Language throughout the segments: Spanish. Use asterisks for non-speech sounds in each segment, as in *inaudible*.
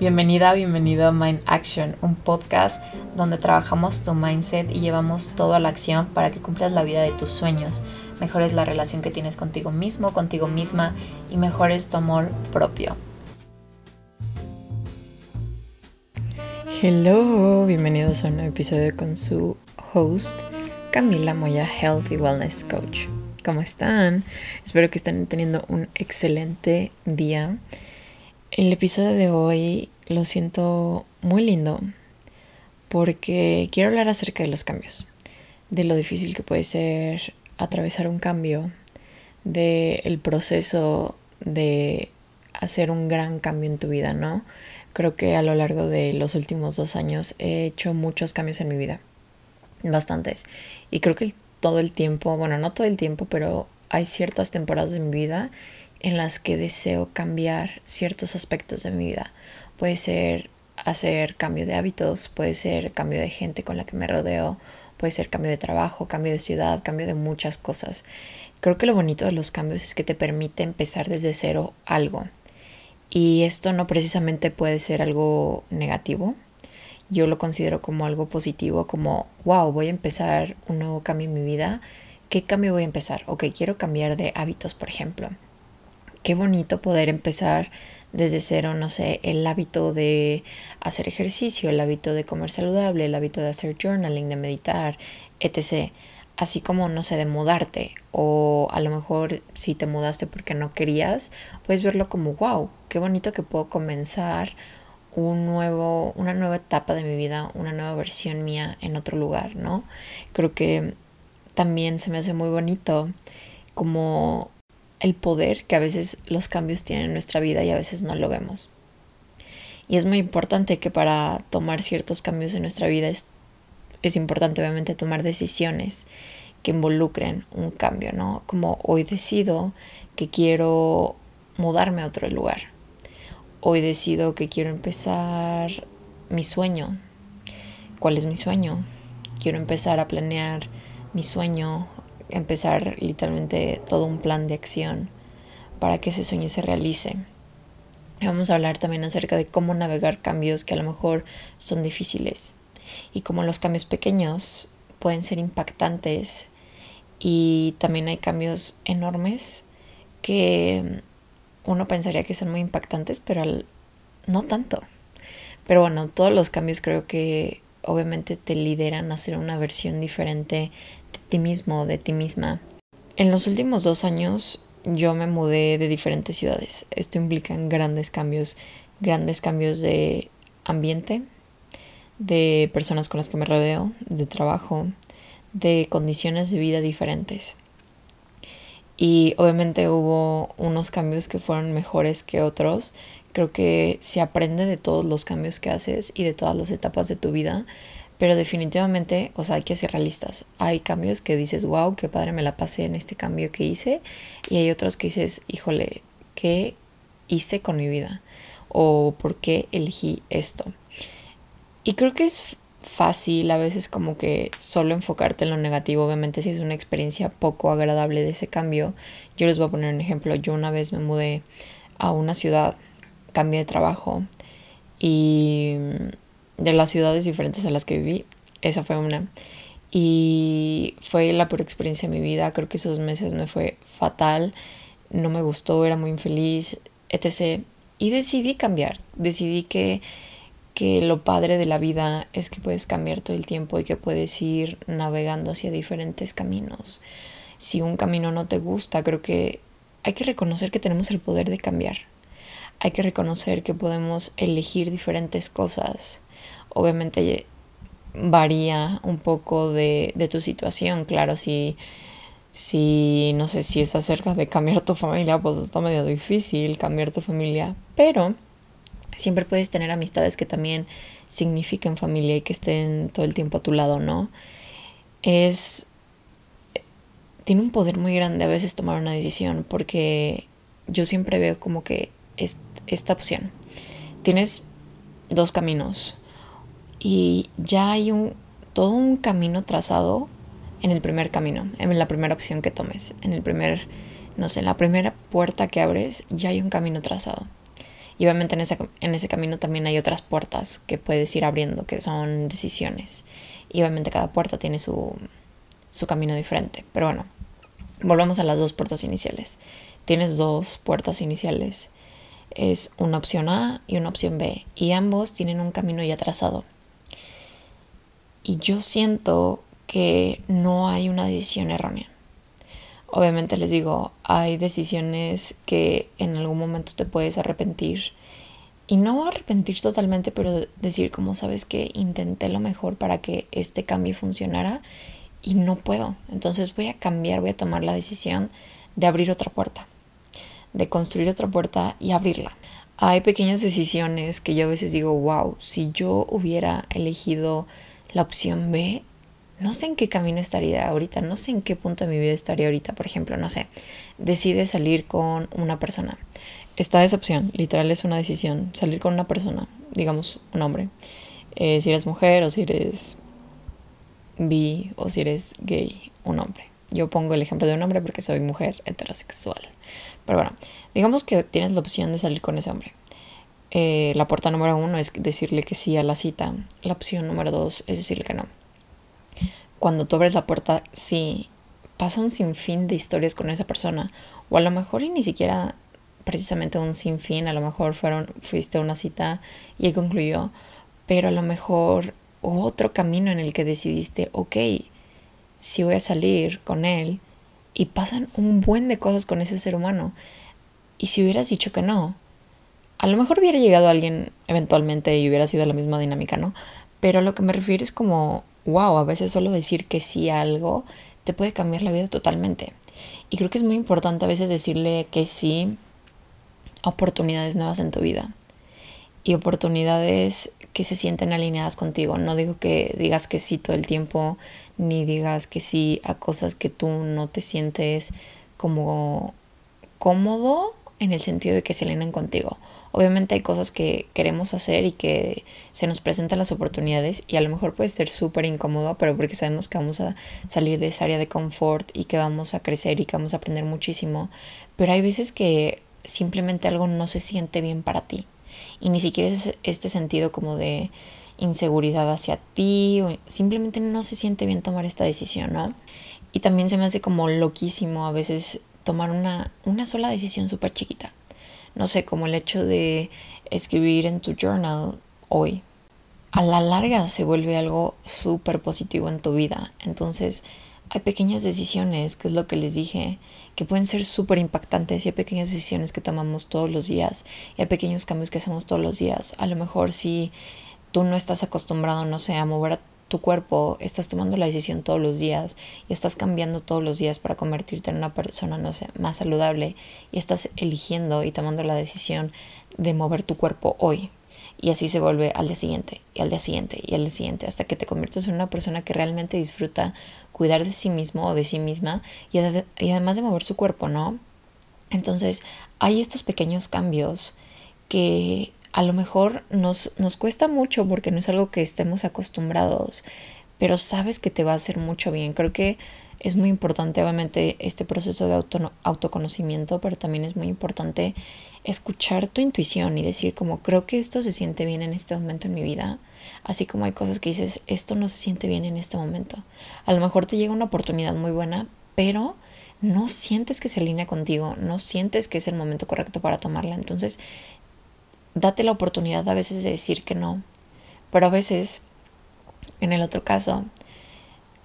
Bienvenida, bienvenido a Mind Action, un podcast donde trabajamos tu mindset y llevamos todo a la acción para que cumplas la vida de tus sueños, mejores la relación que tienes contigo mismo, contigo misma y mejores tu amor propio. Hello, bienvenidos a un nuevo episodio con su host Camila Moya, Health y Wellness Coach. ¿Cómo están? Espero que estén teniendo un excelente día. El episodio de hoy lo siento muy lindo porque quiero hablar acerca de los cambios, de lo difícil que puede ser atravesar un cambio, del el proceso de hacer un gran cambio en tu vida, ¿no? Creo que a lo largo de los últimos dos años he hecho muchos cambios en mi vida, bastantes. Y creo que todo el tiempo, bueno, no todo el tiempo, pero hay ciertas temporadas de mi vida en las que deseo cambiar ciertos aspectos de mi vida. Puede ser hacer cambio de hábitos, puede ser cambio de gente con la que me rodeo, puede ser cambio de trabajo, cambio de ciudad, cambio de muchas cosas. Creo que lo bonito de los cambios es que te permite empezar desde cero algo. Y esto no precisamente puede ser algo negativo. Yo lo considero como algo positivo, como, wow, voy a empezar un nuevo cambio en mi vida. ¿Qué cambio voy a empezar? Ok, quiero cambiar de hábitos, por ejemplo qué bonito poder empezar desde cero, no sé, el hábito de hacer ejercicio, el hábito de comer saludable, el hábito de hacer journaling, de meditar, etc. Así como, no sé, de mudarte o a lo mejor si te mudaste porque no querías, puedes verlo como, wow, qué bonito que puedo comenzar un nuevo, una nueva etapa de mi vida, una nueva versión mía en otro lugar, ¿no? Creo que también se me hace muy bonito como el poder que a veces los cambios tienen en nuestra vida y a veces no lo vemos. Y es muy importante que para tomar ciertos cambios en nuestra vida es, es importante obviamente tomar decisiones que involucren un cambio, ¿no? Como hoy decido que quiero mudarme a otro lugar. Hoy decido que quiero empezar mi sueño. ¿Cuál es mi sueño? Quiero empezar a planear mi sueño empezar literalmente todo un plan de acción para que ese sueño se realice. Vamos a hablar también acerca de cómo navegar cambios que a lo mejor son difíciles y cómo los cambios pequeños pueden ser impactantes y también hay cambios enormes que uno pensaría que son muy impactantes, pero no tanto. Pero bueno, todos los cambios creo que obviamente te lideran a ser una versión diferente ti mismo, de ti misma. En los últimos dos años yo me mudé de diferentes ciudades. Esto implica grandes cambios, grandes cambios de ambiente, de personas con las que me rodeo, de trabajo, de condiciones de vida diferentes. Y obviamente hubo unos cambios que fueron mejores que otros. Creo que se aprende de todos los cambios que haces y de todas las etapas de tu vida. Pero definitivamente, o sea, hay que ser realistas. Hay cambios que dices, wow, qué padre me la pasé en este cambio que hice. Y hay otros que dices, híjole, ¿qué hice con mi vida? O por qué elegí esto. Y creo que es fácil a veces como que solo enfocarte en lo negativo. Obviamente si es una experiencia poco agradable de ese cambio. Yo les voy a poner un ejemplo. Yo una vez me mudé a una ciudad, cambié de trabajo y de las ciudades diferentes a las que viví, esa fue una. Y fue la peor experiencia de mi vida. Creo que esos meses me fue fatal. No me gustó, era muy infeliz, etc. Y decidí cambiar. Decidí que, que lo padre de la vida es que puedes cambiar todo el tiempo y que puedes ir navegando hacia diferentes caminos. Si un camino no te gusta, creo que hay que reconocer que tenemos el poder de cambiar. Hay que reconocer que podemos elegir diferentes cosas obviamente varía un poco de, tu situación, claro, si, si no sé si estás cerca de cambiar tu familia, pues está medio difícil cambiar tu familia, pero siempre puedes tener amistades que también signifiquen familia y que estén todo el tiempo a tu lado, ¿no? Es tiene un poder muy grande a veces tomar una decisión porque yo siempre veo como que es, esta opción. Tienes dos caminos y ya hay un, todo un camino trazado en el primer camino, en la primera opción que tomes, en el primer, no sé, en la primera puerta que abres, ya hay un camino trazado. Y obviamente en ese, en ese camino también hay otras puertas que puedes ir abriendo, que son decisiones. Y obviamente cada puerta tiene su, su camino diferente. Pero bueno, volvamos a las dos puertas iniciales. Tienes dos puertas iniciales. Es una opción A y una opción B. Y ambos tienen un camino ya trazado. Y yo siento que no hay una decisión errónea. Obviamente les digo, hay decisiones que en algún momento te puedes arrepentir. Y no arrepentir totalmente, pero decir como sabes que intenté lo mejor para que este cambio funcionara y no puedo. Entonces voy a cambiar, voy a tomar la decisión de abrir otra puerta, de construir otra puerta y abrirla. Hay pequeñas decisiones que yo a veces digo, wow, si yo hubiera elegido la opción B, no sé en qué camino estaría ahorita, no sé en qué punto de mi vida estaría ahorita. Por ejemplo, no sé, decide salir con una persona. Está esa opción, literal es una decisión, salir con una persona, digamos un hombre. Eh, si eres mujer o si eres bi o si eres gay, un hombre. Yo pongo el ejemplo de un hombre porque soy mujer heterosexual. Pero bueno, digamos que tienes la opción de salir con ese hombre. Eh, la puerta número uno es decirle que sí a la cita. La opción número dos es decirle que no. Cuando tú abres la puerta, sí, pasa un sinfín de historias con esa persona. O a lo mejor y ni siquiera precisamente un sinfín, a lo mejor fueron, fuiste a una cita y concluyó. Pero a lo mejor otro camino en el que decidiste, ok, si voy a salir con él y pasan un buen de cosas con ese ser humano. Y si hubieras dicho que no, a lo mejor hubiera llegado alguien eventualmente y hubiera sido la misma dinámica, ¿no? Pero a lo que me refiero es como, wow, a veces solo decir que sí a algo te puede cambiar la vida totalmente. Y creo que es muy importante a veces decirle que sí a oportunidades nuevas en tu vida. Y oportunidades que se sienten alineadas contigo. No digo que digas que sí todo el tiempo, ni digas que sí a cosas que tú no te sientes como cómodo en el sentido de que se alinean contigo. Obviamente hay cosas que queremos hacer y que se nos presentan las oportunidades y a lo mejor puede ser súper incómodo, pero porque sabemos que vamos a salir de esa área de confort y que vamos a crecer y que vamos a aprender muchísimo. Pero hay veces que simplemente algo no se siente bien para ti y ni siquiera es este sentido como de inseguridad hacia ti, o simplemente no se siente bien tomar esta decisión, ¿no? Y también se me hace como loquísimo a veces tomar una, una sola decisión súper chiquita. No sé, como el hecho de escribir en tu journal hoy. A la larga se vuelve algo súper positivo en tu vida. Entonces, hay pequeñas decisiones, que es lo que les dije, que pueden ser súper impactantes y hay pequeñas decisiones que tomamos todos los días y hay pequeños cambios que hacemos todos los días. A lo mejor si tú no estás acostumbrado, no sé, a mover tu cuerpo, estás tomando la decisión todos los días y estás cambiando todos los días para convertirte en una persona, no sé, más saludable y estás eligiendo y tomando la decisión de mover tu cuerpo hoy. Y así se vuelve al día siguiente, y al día siguiente, y al día siguiente, hasta que te conviertes en una persona que realmente disfruta cuidar de sí mismo o de sí misma y, y además de mover su cuerpo, ¿no? Entonces, hay estos pequeños cambios que a lo mejor nos, nos cuesta mucho porque no es algo que estemos acostumbrados, pero sabes que te va a hacer mucho bien. Creo que es muy importante, obviamente, este proceso de auto, autoconocimiento, pero también es muy importante escuchar tu intuición y decir como creo que esto se siente bien en este momento en mi vida, así como hay cosas que dices, esto no se siente bien en este momento. A lo mejor te llega una oportunidad muy buena, pero no sientes que se alinea contigo, no sientes que es el momento correcto para tomarla. Entonces, date la oportunidad a veces de decir que no, pero a veces, en el otro caso,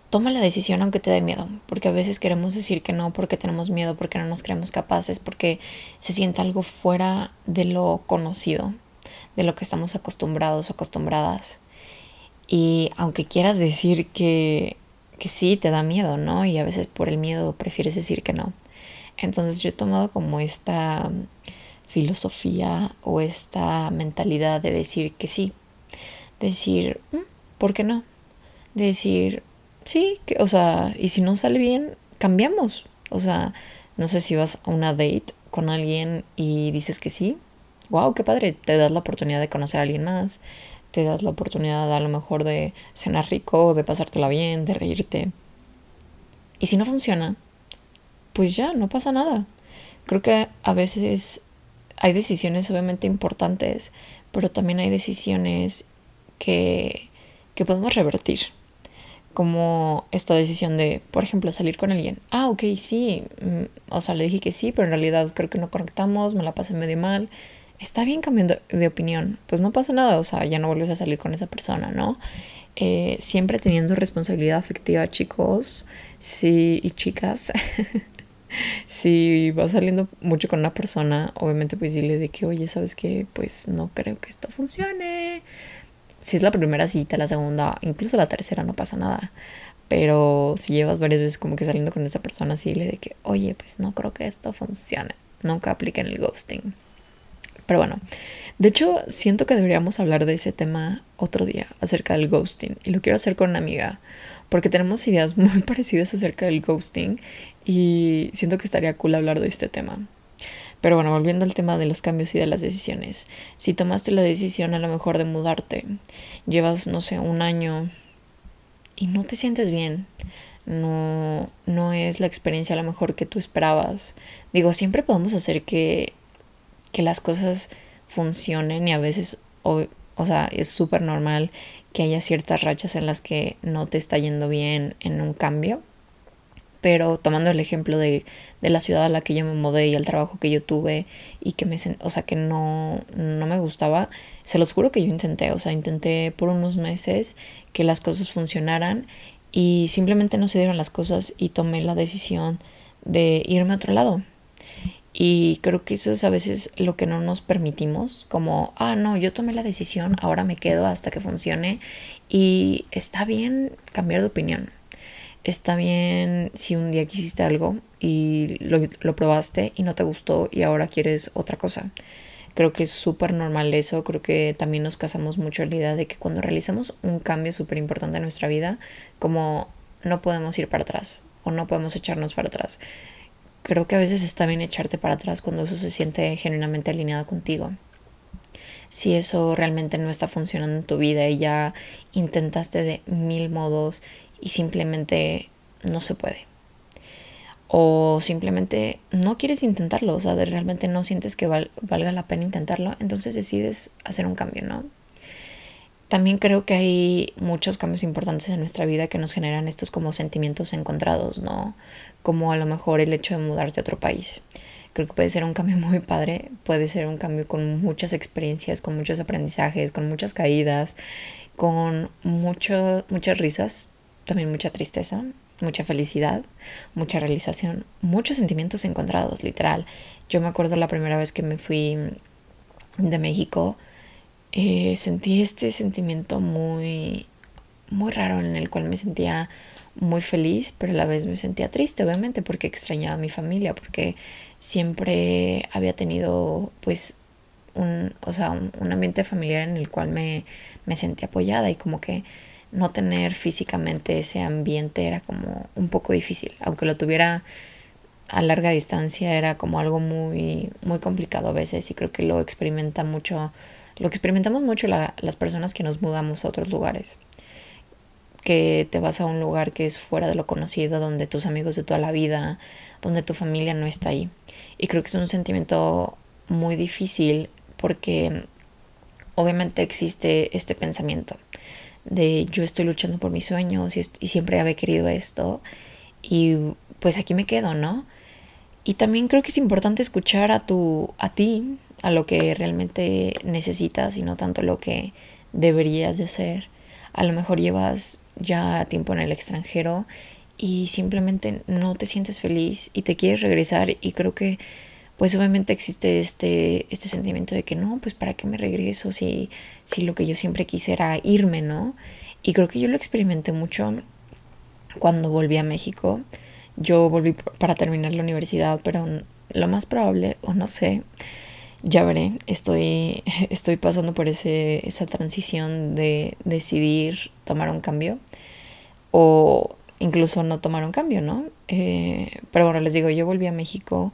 toma la decisión aunque te dé miedo, porque a veces queremos decir que no porque tenemos miedo, porque no nos creemos capaces, porque se siente algo fuera de lo conocido, de lo que estamos acostumbrados o acostumbradas. Y aunque quieras decir que, que sí, te da miedo, ¿no? Y a veces por el miedo prefieres decir que no. Entonces yo he tomado como esta filosofía o esta mentalidad de decir que sí, decir, mm, ¿por qué no? De decir, sí, que, o sea, y si no sale bien, cambiamos. O sea, no sé si vas a una date con alguien y dices que sí. Wow, qué padre, te das la oportunidad de conocer a alguien más, te das la oportunidad a lo mejor de cenar rico, de pasártela bien, de reírte. Y si no funciona, pues ya, no pasa nada. Creo que a veces hay decisiones obviamente importantes, pero también hay decisiones que, que podemos revertir. Como esta decisión de, por ejemplo, salir con alguien. Ah, ok, sí. Mm, o sea, le dije que sí, pero en realidad creo que no conectamos, me la pasé medio mal. Está bien cambiando de opinión. Pues no pasa nada, o sea, ya no vuelves a salir con esa persona, ¿no? Eh, siempre teniendo responsabilidad afectiva, chicos sí, y chicas. *laughs* si vas saliendo mucho con una persona, obviamente pues dile de que, oye, ¿sabes qué? Pues no creo que esto funcione. Si es la primera cita, la segunda, incluso la tercera, no pasa nada. Pero si llevas varias veces como que saliendo con esa persona, sí dile de que, oye, pues no creo que esto funcione. Nunca apliquen el ghosting. Pero bueno, de hecho, siento que deberíamos hablar de ese tema otro día, acerca del ghosting. Y lo quiero hacer con una amiga, porque tenemos ideas *laughs* muy parecidas acerca del ghosting y siento que estaría cool hablar de este tema. Pero bueno, volviendo al tema de los cambios y de las decisiones. Si tomaste la decisión a lo mejor de mudarte, llevas, no sé, un año y no te sientes bien, no, no es la experiencia a lo mejor que tú esperabas. Digo, siempre podemos hacer que, que las cosas funcionen y a veces, o, o sea, es súper normal que haya ciertas rachas en las que no te está yendo bien en un cambio pero tomando el ejemplo de, de, la ciudad a la que yo me mudé y el trabajo que yo tuve y que me, o sea, que no, no me gustaba, se los juro que yo intenté, o sea, intenté por unos meses que las cosas funcionaran y simplemente no se dieron las cosas y tomé la decisión de irme a otro lado. Y creo que eso es a veces lo que no nos permitimos, como, ah, no, yo tomé la decisión, ahora me quedo hasta que funcione y está bien cambiar de opinión está bien si un día quisiste algo y lo, probaste y no te gustó y ahora quieres otra cosa. Creo que es súper normal eso, creo que también nos casamos mucho en la idea de que cuando realizamos un cambio súper importante en nuestra vida, como no podemos ir para atrás o no podemos echarnos para atrás. Creo que a veces está bien echarte para atrás cuando eso se siente genuinamente alineado contigo. Si eso realmente no está funcionando en tu vida y ya intentaste de mil modos y simplemente no se puede. O simplemente no quieres intentarlo, o sea, realmente no sientes que valga la pena intentarlo, entonces decides hacer un cambio, ¿no? También creo que hay muchos cambios importantes en nuestra vida que nos generan estos como sentimientos encontrados, ¿no? Como a lo mejor el hecho de mudarte a otro país. Creo que puede ser un cambio muy padre, puede ser un cambio con muchas experiencias, con muchos aprendizajes, con muchas caídas, con mucho, muchas risas, también mucha tristeza, mucha felicidad, mucha realización, muchos sentimientos encontrados, literal. Yo me acuerdo la primera vez que me fui de México, eh, sentí este sentimiento muy, muy raro en el cual me sentía muy feliz, pero a la vez me sentía triste, obviamente, porque extrañaba a mi familia, porque siempre había tenido, pues, un, o sea, un, ambiente familiar en el cual me, me sentí apoyada y como que no tener físicamente ese ambiente era como un poco difícil, aunque lo tuviera a larga distancia era como algo muy muy complicado a veces y creo que lo experimenta mucho lo experimentamos mucho las personas que nos mudamos a otros lugares que te vas a un lugar que es fuera de lo conocido donde tus amigos de toda la vida donde tu familia no está ahí y creo que es un sentimiento muy difícil porque obviamente existe este pensamiento de yo estoy luchando por mis sueños y, siempre había querido esto y pues aquí me quedo, ¿no? Y también creo que es importante escuchar a tu a ti, a lo que realmente necesitas y no tanto lo que deberías de hacer. A lo mejor llevas ya tiempo en el extranjero y simplemente no te sientes feliz y te quieres regresar y creo que pues obviamente existe este, este sentimiento de que no, pues para qué me regreso si, si lo que yo siempre quise era irme, ¿no? Y creo que yo lo experimenté mucho cuando volví a México. Yo volví para terminar la universidad, pero lo más probable, o no sé, ya veré, estoy, *laughs* estoy pasando por ese, esa transición de decidir tomar un cambio o incluso no tomar un cambio, ¿no? Eh, pero bueno, les digo, yo volví a México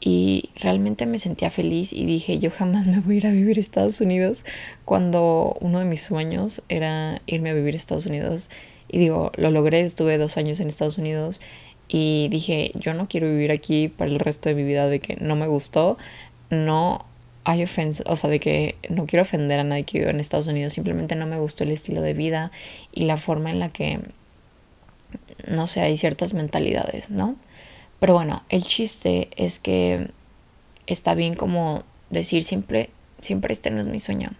y realmente me sentía feliz y dije, yo jamás me voy a ir a vivir a Estados Unidos cuando uno de mis sueños era irme a vivir a Estados Unidos. Y digo, lo logré, estuve dos años en Estados Unidos y dije, yo no quiero vivir aquí para el resto de mi vida, de que no me gustó, no, hay ofensa, o sea, de que no quiero ofender a nadie que vive en Estados Unidos, simplemente no me gustó el estilo de vida y la forma en la que, no sé, hay ciertas mentalidades, ¿no? Pero bueno, el chiste es que está bien como decir siempre, siempre este no es mi sueño.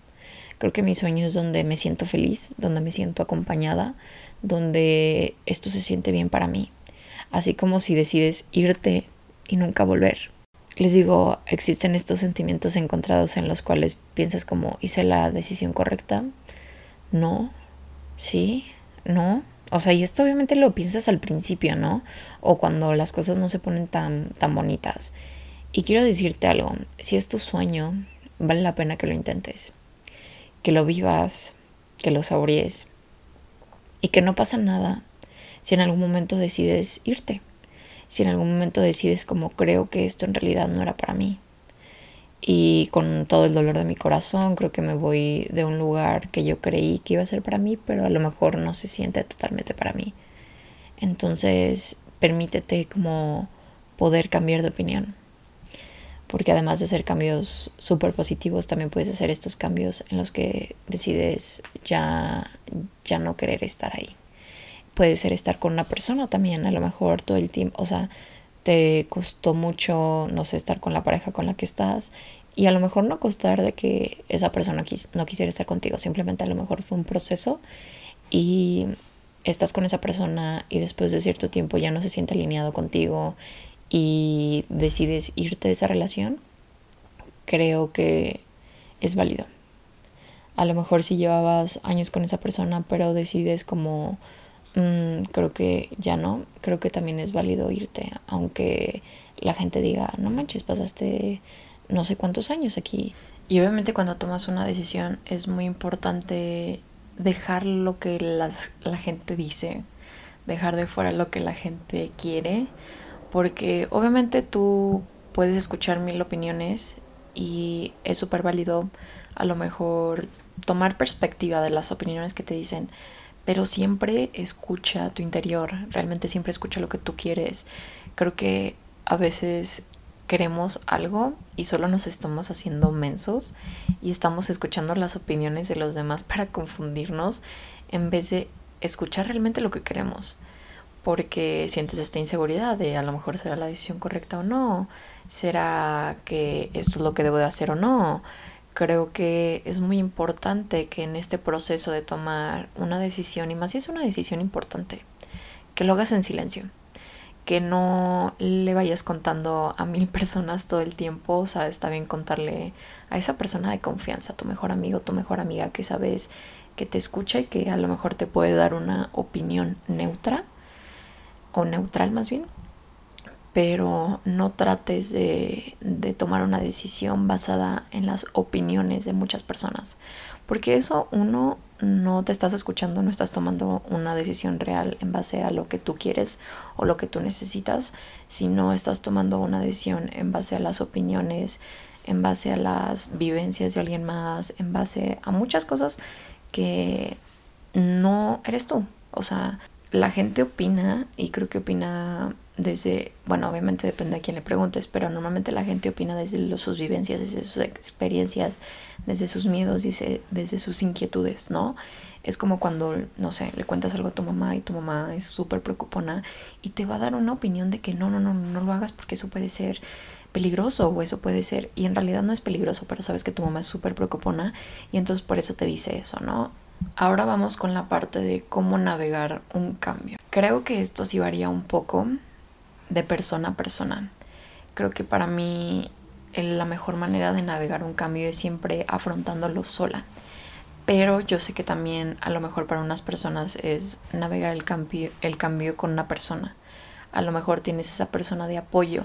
Creo que mi sueño es donde me siento feliz, donde me siento acompañada, donde esto se siente bien para mí. Así como si decides irte y nunca volver les digo, existen estos sentimientos encontrados en los cuales piensas como hice la decisión correcta. No, sí, no. O sea, y esto obviamente lo piensas al principio, ¿no? O cuando las cosas no se ponen tan, tan bonitas. Y quiero decirte algo, si es tu sueño, vale la pena que lo intentes. Que lo vivas, que lo saborees. Y que no pasa nada si en algún momento decides irte si en algún momento decides como creo que esto en realidad no era para mí. Y con todo el dolor de mi corazón, creo que me voy de un lugar que yo creí que iba a ser para mí, pero a lo mejor no se siente totalmente para mí. Entonces, permítete como poder cambiar de opinión. Porque además de hacer cambios súper positivos, también puedes hacer estos cambios en los que decides ya, ya no querer estar ahí puede ser estar con una persona también, a lo mejor todo el tiempo, o sea, te costó mucho, no sé, estar con la pareja con la que estás y a lo mejor no costar de que esa persona no quisiera estar contigo, simplemente a lo mejor fue un proceso y estás con esa persona y después de cierto tiempo ya no se siente alineado contigo y decides irte de esa relación, creo que es válido. A lo mejor si llevabas años con esa persona, pero decides como Mm, creo que ya no, creo que también es válido irte, aunque la gente diga, no manches, pasaste no sé cuántos años aquí. Y obviamente cuando tomas una decisión es muy importante dejar lo que las, la gente dice, dejar de fuera lo que la gente quiere, porque obviamente tú puedes escuchar mil opiniones y es súper válido a lo mejor tomar perspectiva de las opiniones que te dicen, pero siempre escucha tu interior, realmente siempre escucha lo que tú quieres. Creo que a veces queremos algo y solo nos estamos haciendo mensos y estamos escuchando las opiniones de los demás para confundirnos en vez de escuchar realmente lo que queremos. Porque sientes esta inseguridad de a lo mejor será la decisión correcta o no, será que esto es lo que debo de hacer o no, creo que es muy importante que en este proceso de tomar una decisión, y más si es una decisión importante, que lo hagas en silencio, que no le vayas contando a mil *laughs* personas todo el tiempo, o sea, está bien contarle a esa persona de confianza, tu mejor amigo, tu mejor amiga, que sabes que te escucha y que a lo mejor te puede dar una opinión neutra, o neutral más bien, pero no trates de, tomar una decisión basada en las opiniones de muchas personas, porque eso uno no te estás escuchando, no estás tomando una decisión real en base a lo que tú quieres o lo que tú necesitas, sino estás tomando una decisión en base a las opiniones, en base a las vivencias de alguien más, en base a muchas cosas que no eres tú. O sea, la gente opina y creo que opina desde, bueno, obviamente depende a quién le preguntes, pero normalmente la gente opina desde sus vivencias, desde sus experiencias, desde sus miedos, desde, desde sus inquietudes, ¿no? Es como cuando, no sé, le cuentas algo a tu mamá y tu mamá es súper preocupona y te va a dar una opinión de que no, no, no, no lo hagas porque eso puede ser peligroso o eso puede ser, y en realidad no es peligroso, pero sabes que tu mamá es súper preocupona y entonces por eso te dice eso, ¿no? Ahora vamos con la parte de cómo navegar un cambio. Creo que esto sí varía un poco de persona a persona. Creo que para mí la mejor manera de navegar un cambio es siempre afrontándolo sola. Pero yo sé que también a lo mejor para unas personas es navegar el cambio, el cambio con una persona. A lo mejor tienes esa persona de apoyo,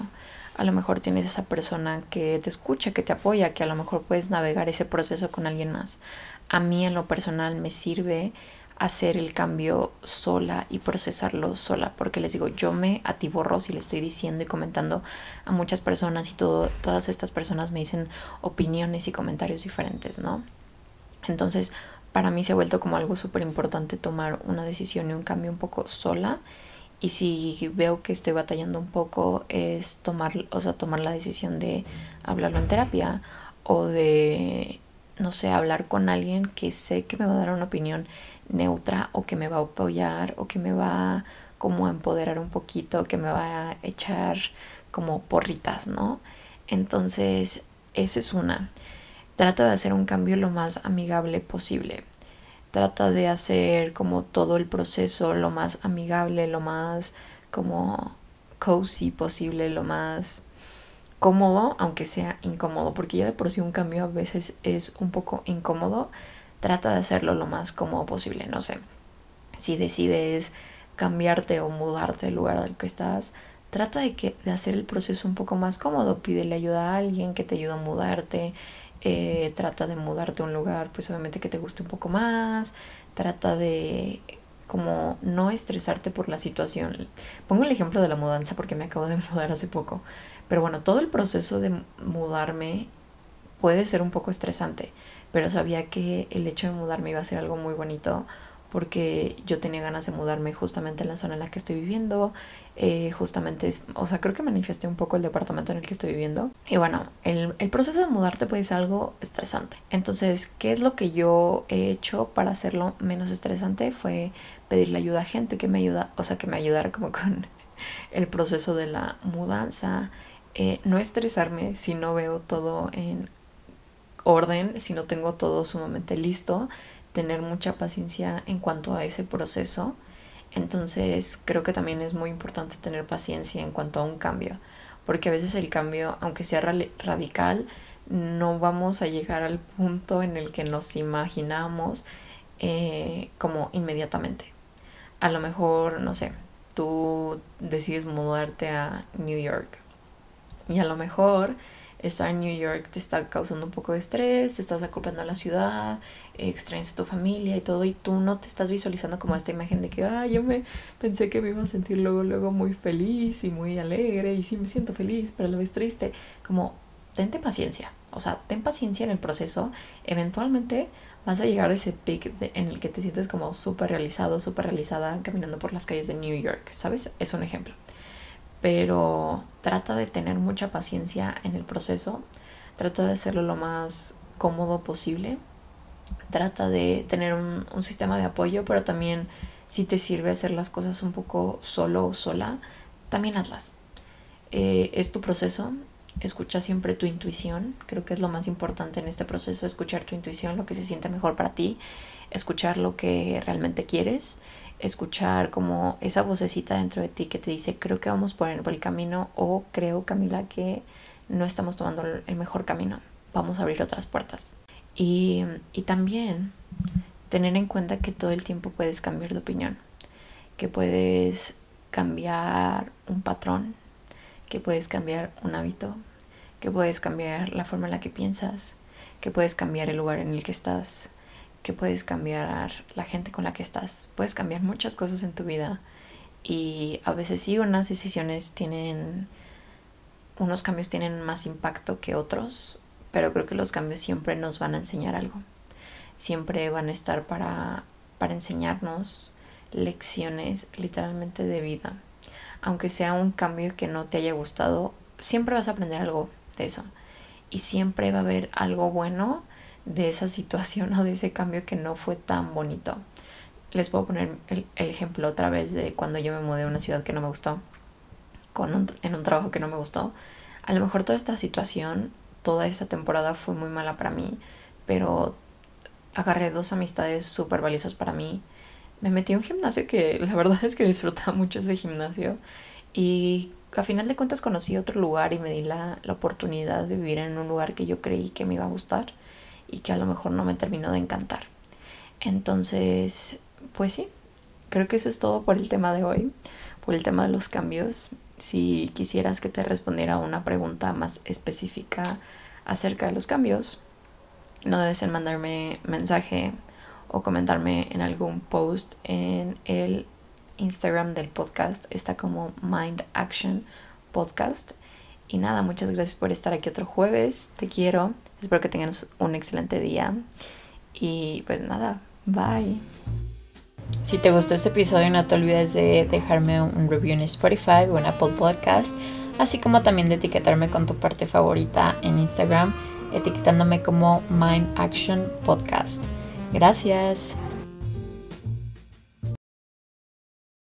a lo mejor tienes esa persona que te escucha, que te apoya, que a lo mejor puedes navegar ese proceso con alguien más. A mí en lo personal me sirve hacer el cambio sola y procesarlo sola, porque les digo, yo me atiborro si le estoy diciendo y comentando a muchas personas y todo, todas estas personas me dicen opiniones y comentarios diferentes, ¿no? Entonces, para mí se ha vuelto como algo súper importante tomar una decisión y un cambio un poco sola. Y si veo que estoy batallando un poco, es tomar, o sea, tomar la decisión de hablarlo en terapia o de, no sé, hablar con alguien que sé que me va a dar una opinión neutra o que me va a apoyar o que me va como a empoderar un poquito, que me va a echar como porritas, ¿no? Entonces, esa es una. Trata de hacer un cambio lo más amigable posible. Trata de hacer como todo el proceso lo más amigable, lo más como cozy posible, lo más cómodo, aunque sea incómodo, porque ya de por sí un cambio a veces es un poco incómodo, trata de hacerlo lo más cómodo posible, no sé. Si decides cambiarte o mudarte del lugar al que estás, trata de, que, de hacer el proceso un poco más cómodo, pídele ayuda a alguien que te ayude a mudarte, eh, trata de mudarte a un lugar, pues obviamente que te guste un poco más, trata de como no estresarte por la situación. Pongo el ejemplo de la mudanza porque me acabo de *laughs* mudar hace poco. Pero bueno, todo el proceso de mudarme puede ser un poco estresante, pero sabía que el hecho de mudarme iba a ser algo muy bonito porque yo tenía ganas de mudarme justamente en la zona en la que estoy viviendo, eh, justamente, o sea, creo que manifesté un poco el departamento en el que estoy viviendo. Y bueno, el, el proceso de mudarte puede ser algo estresante. Entonces, ¿qué es lo que yo he hecho para hacerlo menos estresante? Fue pedirle ayuda a gente que me ayuda, o sea, que me ayudara como con *laughs* el proceso de la mudanza, eh, no estresarme si no veo todo en orden, si no tengo todo sumamente listo, tener mucha paciencia en cuanto a ese proceso. Entonces creo que también es muy importante tener paciencia en cuanto a un cambio, porque a veces el cambio, aunque sea radical, no vamos a llegar al punto en el que nos imaginamos eh, como inmediatamente. A lo mejor, no sé, tú decides mudarte a New York y a lo mejor estar en New York te está causando un poco de estrés, te estás acoplando a la ciudad, extrañas a tu familia y todo, y tú no te estás visualizando como esta imagen de que, ah, yo me pensé que me iba a sentir luego, luego muy feliz y muy alegre, y sí me siento feliz, pero a la vez triste. Como, tente paciencia, o sea, ten paciencia en el proceso, eventualmente vas a llegar a ese pic en el que te sientes como súper realizado, súper realizada caminando por las calles de New York, ¿sabes? Es un ejemplo pero trata de tener mucha paciencia en el proceso, trata de hacerlo lo más cómodo posible, trata de tener un, sistema de apoyo, pero también si te sirve hacer las cosas un poco solo o sola, también hazlas. Eh, es tu proceso, escucha siempre tu intuición, creo que es lo más importante en este proceso, escuchar tu intuición, lo que se siente mejor para ti, escuchar lo que realmente quieres escuchar como esa vocecita dentro de ti que te dice creo que vamos por el, camino o creo Camila que no estamos tomando el mejor camino, vamos a abrir otras puertas. Y, y también tener en cuenta que todo el tiempo puedes cambiar de opinión, que puedes cambiar un patrón, que puedes cambiar un hábito, que puedes cambiar la forma en la que piensas, que puedes cambiar el lugar en el que estás, que puedes cambiar la gente con la que estás, puedes cambiar muchas cosas en tu vida y a veces sí unas decisiones tienen, unos cambios tienen más impacto que otros, pero creo que los cambios siempre nos van a enseñar algo, siempre van a estar para, para enseñarnos lecciones literalmente de vida. Aunque sea un cambio que no te haya gustado, siempre vas a aprender algo de eso. Y siempre va a haber algo bueno de esa situación o de ese cambio que no fue tan bonito. Les puedo poner el, ejemplo otra vez de cuando yo me mudé a una ciudad que no me gustó, con en un trabajo que no me gustó. A lo mejor toda esta situación, toda esta temporada fue muy mala para mí, pero agarré dos amistades súper valiosas para mí. Me metí a un gimnasio que la verdad es que disfrutaba mucho ese gimnasio y a final de cuentas conocí otro lugar y me di la, la oportunidad de vivir en un lugar que yo creí que me iba a gustar y que a lo mejor no me terminó de encantar. Entonces, pues sí, creo que eso es todo por el tema de hoy, por el tema de los cambios. Si quisieras que te respondiera una pregunta más específica acerca de los cambios, no debes en mandarme mensaje o comentarme en algún post en el Instagram del podcast. Está como Mind Action Podcast. Y nada, muchas gracias por estar aquí otro jueves. Te quiero. Espero que tengan un excelente día. Y pues nada, bye. Si te gustó este episodio, no te olvides de dejarme un review en Spotify o en Apple Podcast, así como también de etiquetarme con tu parte favorita en Instagram. etiquetándome como Mind Action Podcast. Gracias.